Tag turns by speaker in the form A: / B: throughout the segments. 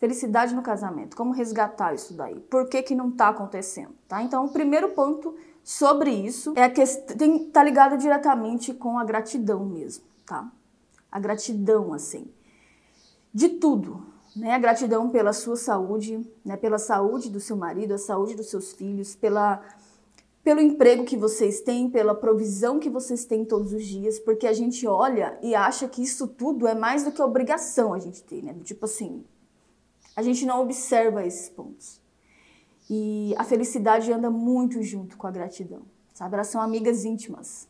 A: Felicidade no casamento. Como resgatar isso daí? Por que, que não está acontecendo? Tá? Então, o primeiro ponto sobre isso é a questão. Ligado diretamente com a gratidão mesmo, tá? A gratidão, assim. De tudo. Né? A gratidão pela sua saúde, né? pela saúde do seu marido, a saúde dos seus filhos, pela pelo emprego que vocês têm, pela provisão que vocês têm todos os dias, porque a gente olha e acha que isso tudo é mais do que obrigação a gente ter, né? Tipo assim, a gente não observa esses pontos. E a felicidade anda muito junto com a gratidão, sabe? Elas são amigas íntimas.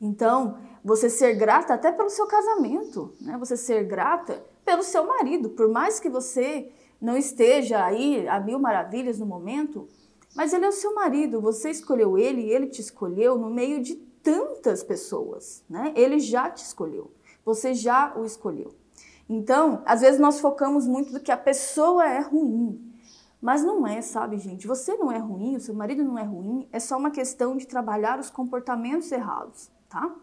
A: Então, você ser grata até pelo seu casamento, né? Você ser grata pelo seu marido, por mais que você não esteja aí a mil maravilhas no momento, mas ele é o seu marido, você escolheu ele e ele te escolheu no meio de tantas pessoas, né? Ele já te escolheu, você já o escolheu. Então, às vezes nós focamos muito do que a pessoa é ruim, mas não é, sabe, gente? Você não é ruim, o seu marido não é ruim, é só uma questão de trabalhar os comportamentos errados, tá?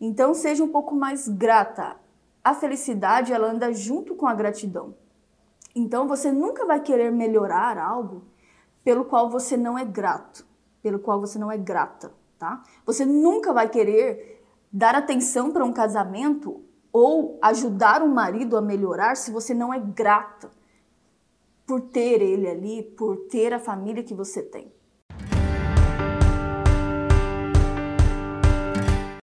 A: Então, seja um pouco mais grata. A felicidade, ela anda junto com a gratidão. Então, você nunca vai querer melhorar algo pelo qual você não é grato, pelo qual você não é grata, tá? Você nunca vai querer dar atenção para um casamento ou ajudar um marido a melhorar se você não é grata por ter ele ali, por ter a família que você tem.